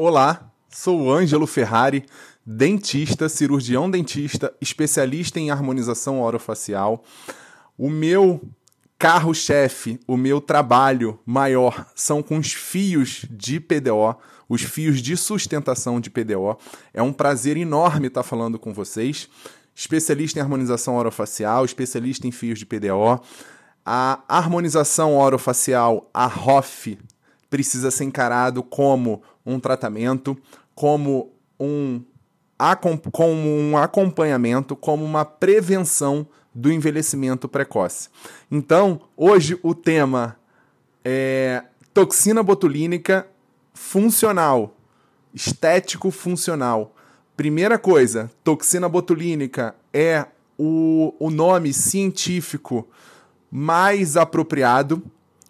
Olá, sou o Ângelo Ferrari, dentista, cirurgião dentista, especialista em harmonização orofacial. O meu carro-chefe, o meu trabalho maior são com os fios de PDO, os fios de sustentação de PDO. É um prazer enorme estar falando com vocês. Especialista em harmonização orofacial, especialista em fios de PDO. A harmonização orofacial, a ROF, precisa ser encarado como um tratamento, como um, como um acompanhamento, como uma prevenção do envelhecimento precoce. Então, hoje o tema é toxina botulínica funcional, estético funcional. Primeira coisa, toxina botulínica é o, o nome científico mais apropriado.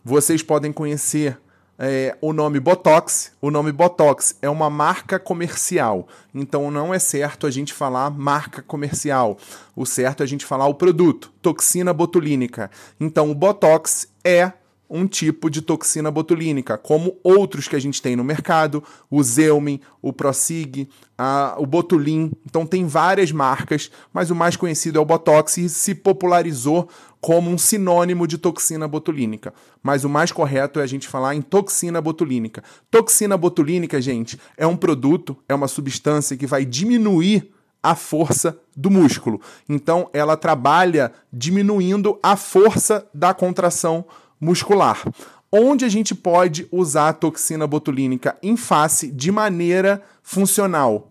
Vocês podem conhecer é, o nome Botox. O nome Botox é uma marca comercial, então não é certo a gente falar marca comercial. O certo é a gente falar o produto, toxina botulínica. Então o Botox é um tipo de toxina botulínica, como outros que a gente tem no mercado, o Zeumin, o Prosig, a, o Botulin. Então tem várias marcas, mas o mais conhecido é o Botox e se popularizou como um sinônimo de toxina botulínica. Mas o mais correto é a gente falar em toxina botulínica. Toxina botulínica, gente, é um produto, é uma substância que vai diminuir a força do músculo. Então ela trabalha diminuindo a força da contração muscular. Onde a gente pode usar a toxina botulínica em face de maneira funcional?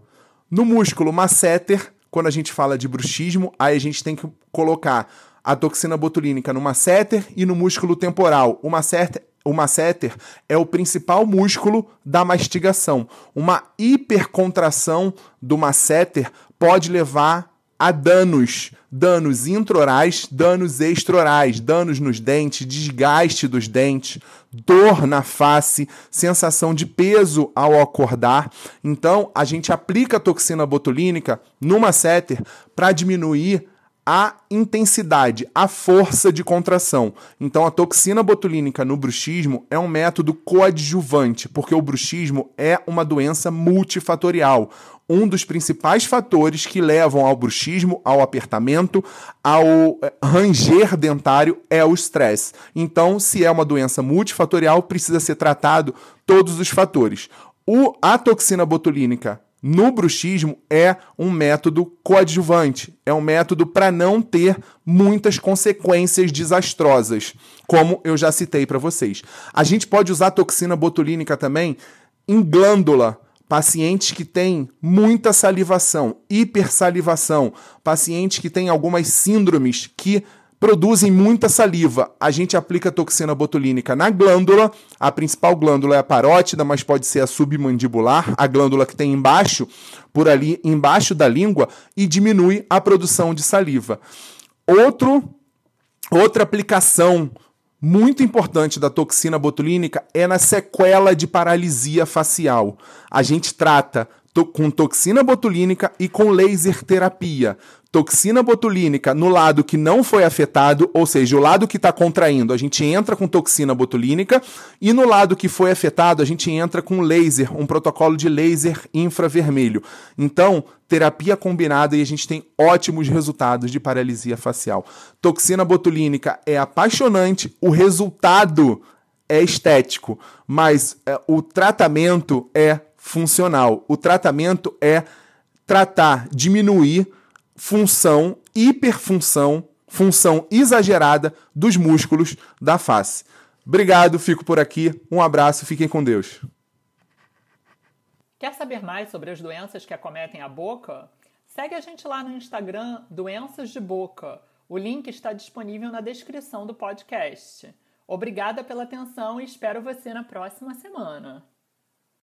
No músculo masseter, quando a gente fala de bruxismo, aí a gente tem que colocar a toxina botulínica no masseter e no músculo temporal. O masseter, o masseter é o principal músculo da mastigação. Uma hipercontração do masseter pode levar a danos, danos intraorais, danos extraorais, danos nos dentes, desgaste dos dentes, dor na face, sensação de peso ao acordar. Então, a gente aplica a toxina botulínica numa setter para diminuir a intensidade, a força de contração. Então, a toxina botulínica no bruxismo é um método coadjuvante, porque o bruxismo é uma doença multifatorial. Um dos principais fatores que levam ao bruxismo, ao apertamento, ao eh, ranger dentário é o estresse. Então, se é uma doença multifatorial, precisa ser tratado todos os fatores. O, a toxina botulínica no bruxismo é um método coadjuvante, é um método para não ter muitas consequências desastrosas, como eu já citei para vocês. A gente pode usar toxina botulínica também em glândula, pacientes que têm muita salivação, hipersalivação, pacientes que têm algumas síndromes que produzem muita saliva. A gente aplica toxina botulínica na glândula. A principal glândula é a parótida, mas pode ser a submandibular, a glândula que tem embaixo, por ali embaixo da língua, e diminui a produção de saliva. Outro, outra aplicação muito importante da toxina botulínica é na sequela de paralisia facial. A gente trata com toxina botulínica e com laser terapia toxina botulínica no lado que não foi afetado, ou seja, o lado que está contraindo, a gente entra com toxina botulínica, e no lado que foi afetado, a gente entra com laser, um protocolo de laser infravermelho. Então, terapia combinada e a gente tem ótimos resultados de paralisia facial. Toxina botulínica é apaixonante, o resultado é estético, mas é, o tratamento é funcional. O tratamento é tratar, diminuir função, hiperfunção, função exagerada dos músculos da face. Obrigado, fico por aqui. Um abraço, fiquem com Deus. Quer saber mais sobre as doenças que acometem a boca? Segue a gente lá no Instagram Doenças de Boca. O link está disponível na descrição do podcast. Obrigada pela atenção e espero você na próxima semana.